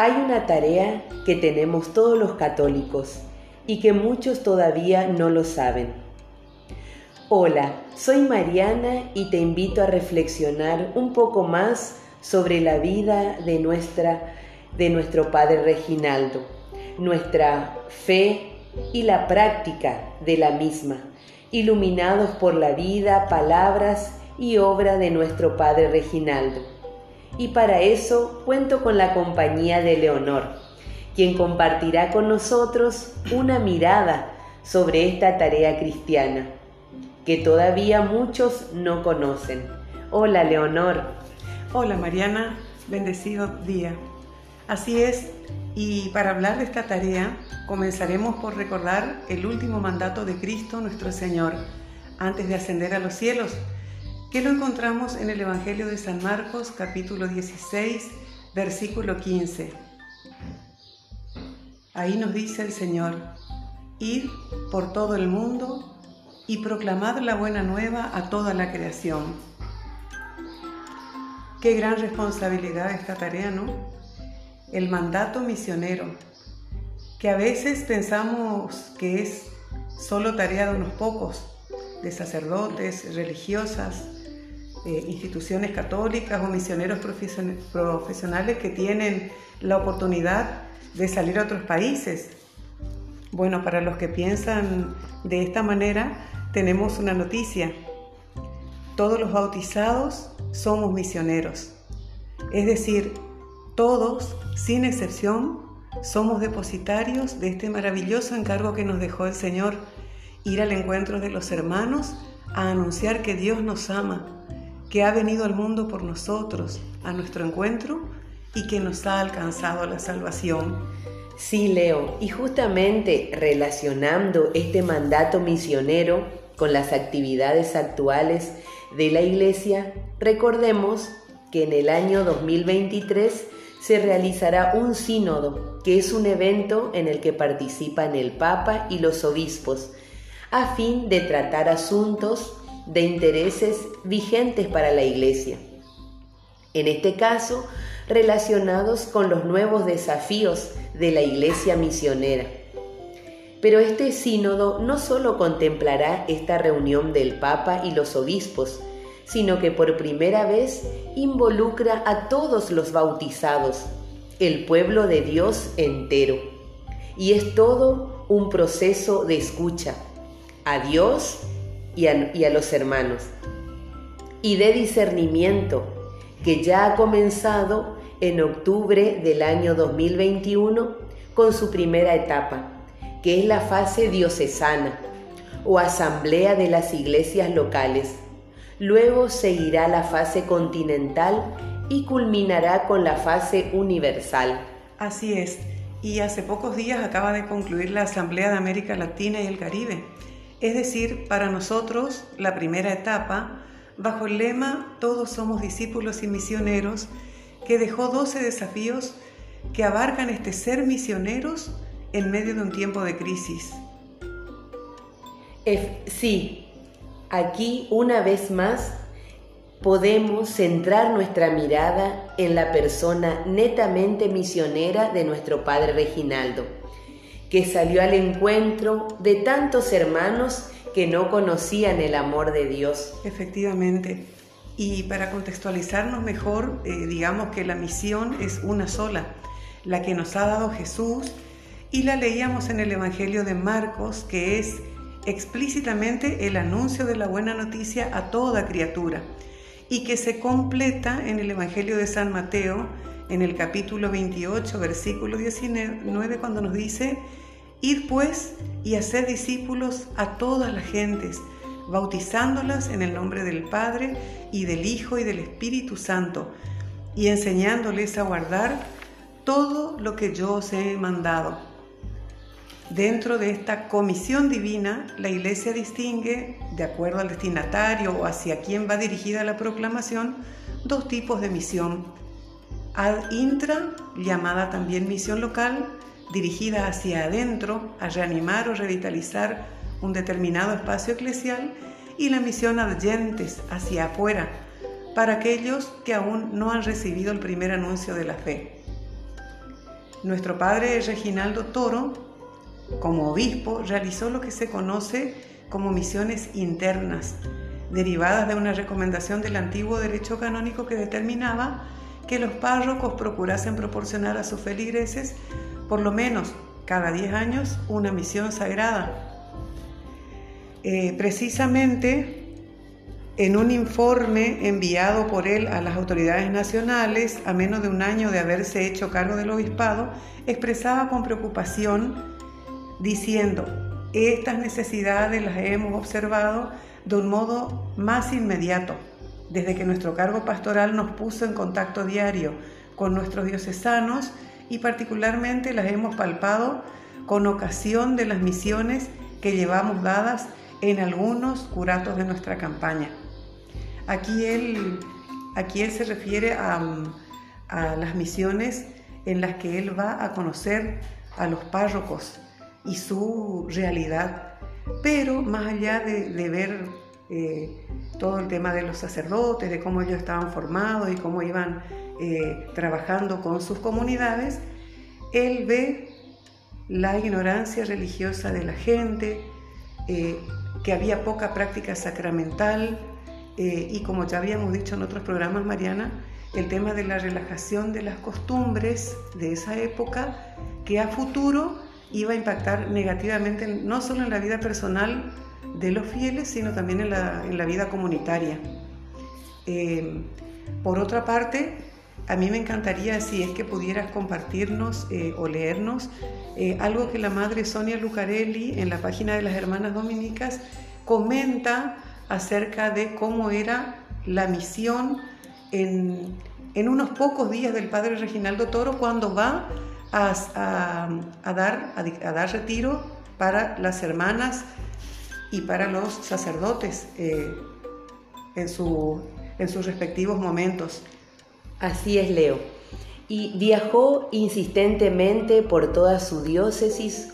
Hay una tarea que tenemos todos los católicos y que muchos todavía no lo saben. Hola, soy Mariana y te invito a reflexionar un poco más sobre la vida de, nuestra, de nuestro Padre Reginaldo, nuestra fe y la práctica de la misma, iluminados por la vida, palabras y obra de nuestro Padre Reginaldo y para eso cuento con la compañía de Leonor, quien compartirá con nosotros una mirada sobre esta tarea cristiana que todavía muchos no conocen. Hola Leonor. Hola Mariana, bendecido día. Así es, y para hablar de esta tarea comenzaremos por recordar el último mandato de Cristo nuestro Señor antes de ascender a los cielos que lo encontramos en el Evangelio de San Marcos capítulo 16, versículo 15. Ahí nos dice el Señor, id por todo el mundo y proclamad la buena nueva a toda la creación. Qué gran responsabilidad esta tarea, ¿no? El mandato misionero, que a veces pensamos que es solo tarea de unos pocos, de sacerdotes, religiosas, eh, instituciones católicas o misioneros profesionales que tienen la oportunidad de salir a otros países. Bueno, para los que piensan de esta manera, tenemos una noticia. Todos los bautizados somos misioneros. Es decir, todos, sin excepción, somos depositarios de este maravilloso encargo que nos dejó el Señor, ir al encuentro de los hermanos a anunciar que Dios nos ama que ha venido al mundo por nosotros, a nuestro encuentro y que nos ha alcanzado la salvación. Sí, Leo, y justamente relacionando este mandato misionero con las actividades actuales de la Iglesia, recordemos que en el año 2023 se realizará un sínodo, que es un evento en el que participan el Papa y los obispos, a fin de tratar asuntos de intereses vigentes para la Iglesia. En este caso, relacionados con los nuevos desafíos de la Iglesia misionera. Pero este sínodo no solo contemplará esta reunión del Papa y los obispos, sino que por primera vez involucra a todos los bautizados, el pueblo de Dios entero. Y es todo un proceso de escucha a Dios y a, los hermanos. Y de discernimiento, que ya ha comenzado en octubre del año 2021 con su primera etapa, que es la fase diocesana o asamblea de las iglesias locales. Luego seguirá la fase continental y culminará con la fase universal. Así es, y hace pocos días acaba de concluir la Asamblea de América Latina y el Caribe, es decir, para nosotros la primera etapa, bajo el lema Todos somos discípulos y misioneros, que dejó 12 desafíos que abarcan este ser misioneros en medio de un tiempo de crisis. Sí, aquí una vez más podemos centrar nuestra mirada en la persona netamente misionera de nuestro Padre Reginaldo que salió al encuentro de tantos hermanos que no conocían el amor de Dios. Efectivamente. Y para contextualizarnos mejor, eh, digamos que la misión es una sola, la que nos ha dado Jesús, y la leíamos en el Evangelio de Marcos, que es explícitamente el anuncio de la buena noticia a toda criatura, y que se completa en el Evangelio de San Mateo, en el capítulo 28, versículo 19, cuando nos dice, Id pues y hacer discípulos a todas las gentes, bautizándolas en el nombre del Padre y del Hijo y del Espíritu Santo, y enseñándoles a guardar todo lo que yo os he mandado. Dentro de esta comisión divina, la Iglesia distingue, de acuerdo al destinatario o hacia quién va dirigida la proclamación, dos tipos de misión ad intra, llamada también misión local, dirigida hacia adentro a reanimar o revitalizar un determinado espacio eclesial, y la misión adyentes, hacia afuera, para aquellos que aún no han recibido el primer anuncio de la fe. nuestro padre Reginaldo Toro, como obispo, realizó lo que se conoce como misiones internas, derivadas de una recomendación del antiguo derecho canónico que determinaba que los párrocos procurasen proporcionar a sus feligreses por lo menos cada 10 años una misión sagrada. Eh, precisamente en un informe enviado por él a las autoridades nacionales, a menos de un año de haberse hecho cargo del obispado, expresaba con preocupación diciendo, estas necesidades las hemos observado de un modo más inmediato, desde que nuestro cargo pastoral nos puso en contacto diario con nuestros diocesanos y particularmente las hemos palpado con ocasión de las misiones que llevamos dadas en algunos curatos de nuestra campaña. Aquí él, aquí él se refiere a, a las misiones en las que él va a conocer a los párrocos y su realidad, pero más allá de, ver eh, todo el tema de los sacerdotes, de cómo ellos estaban formados y cómo iban eh, trabajando con sus comunidades, él ve la ignorancia religiosa de la gente, eh, que había poca práctica sacramental y como ya habíamos dicho en otros programas, Mariana, el tema de la relajación de las costumbres de esa época que a futuro iba a impactar negativamente no solo en la vida personal de los fieles, sino también en la, vida comunitaria. Eh, por otra parte, a mí me encantaría si es que pudieras compartirnos eh, o leernos eh, algo que la madre Sonia Lucarelli en la página de las Hermanas Dominicas comenta acerca de cómo era la misión en, en unos pocos días del padre Reginaldo Toro cuando va a, dar, a, dar retiro para las hermanas y para los sacerdotes eh, en, su, en sus respectivos momentos. Así es, Leo. Y viajó insistentemente por toda su diócesis,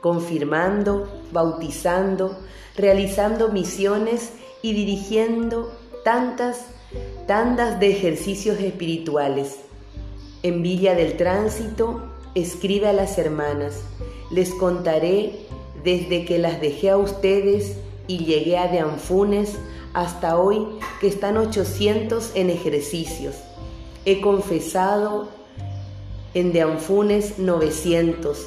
confirmando, bautizando, realizando misiones y dirigiendo tantas tandas de ejercicios espirituales en Villa del Tránsito, escribe a las hermanas, les contaré desde que las dejé a ustedes y llegué a De Anfunes hasta hoy que están 800 en ejercicios. He confesado en De Anfunes 900,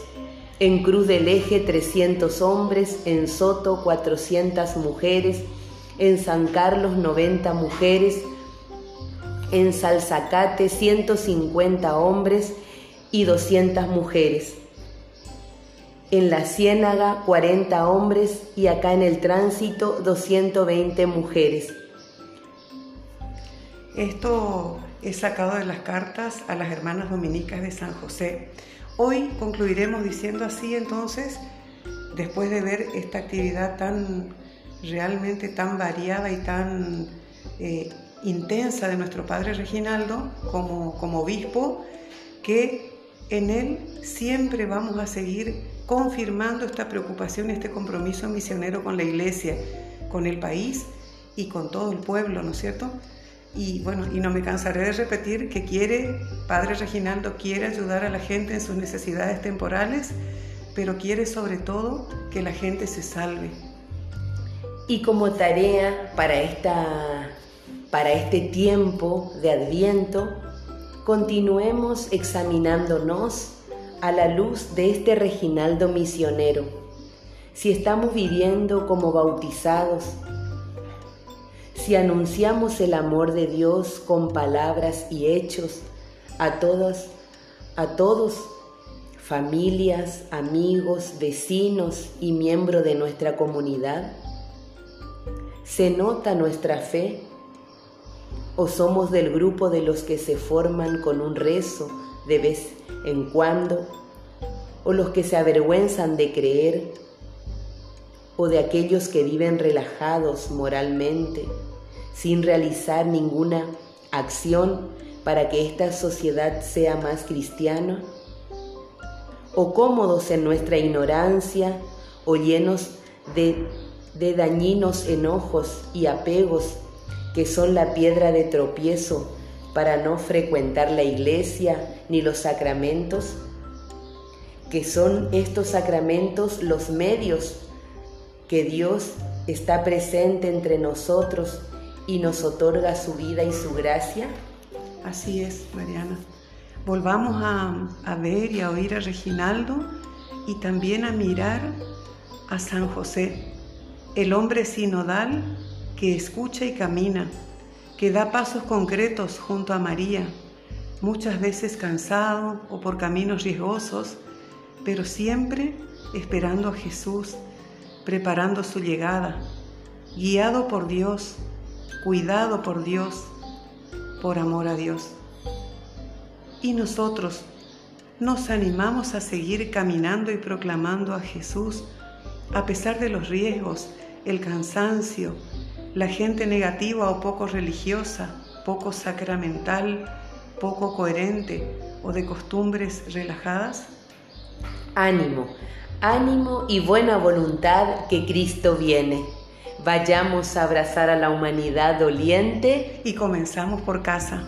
en Cruz del Eje 300 hombres, en Soto 400 mujeres, en San Carlos 90 mujeres, en Salzacate 150 hombres y 200 mujeres. En la Ciénaga 40 hombres y acá en el tránsito 220 mujeres. Esto es sacado de las cartas a las hermanas dominicas de San José. Hoy concluiremos diciendo así entonces, después de ver esta actividad tan realmente tan variada y tan eh, intensa de nuestro Padre Reginaldo como, como obispo, que en él siempre vamos a seguir confirmando esta preocupación, este compromiso misionero con la iglesia, con el país y con todo el pueblo, ¿no es cierto? Y bueno, y no me cansaré de repetir que quiere, Padre Reginaldo quiere ayudar a la gente en sus necesidades temporales, pero quiere sobre todo que la gente se salve. Y como tarea para esta para este tiempo de adviento, continuemos examinándonos a la luz de este Reginaldo misionero. Si estamos viviendo como bautizados, si anunciamos el amor de Dios con palabras y hechos a todos, a todos, familias, amigos, vecinos y miembros de nuestra comunidad, se nota nuestra fe ¿O somos del grupo de los que se forman con un rezo de vez en cuando? ¿O los que se avergüenzan de creer? ¿O de aquellos que viven relajados moralmente, sin realizar ninguna acción para que esta sociedad sea más cristiana? ¿O cómodos en nuestra ignorancia o llenos de, de dañinos enojos y apegos que son la piedra de tropiezo para no frecuentar la iglesia ni los sacramentos? que son estos sacramentos los medios que Dios está presente entre nosotros y nos otorga su vida y su gracia? Así es, Mariana. Volvamos a, a ver y a oír a Reginaldo y también a mirar a San José, el hombre sinodal que escucha y camina, que da pasos concretos junto a María, muchas veces cansado o por caminos riesgosos, pero siempre esperando a Jesús, preparando su llegada, guiado por Dios, cuidado por Dios, por amor a Dios. Y nosotros nos animamos a seguir caminando y proclamando a Jesús a pesar de los riesgos, el cansancio, la gente negativa o poco religiosa, poco sacramental, poco coherente o de costumbres relajadas? Ánimo, ánimo y buena voluntad que Cristo viene. Vayamos a abrazar a la humanidad doliente y comenzamos por casa.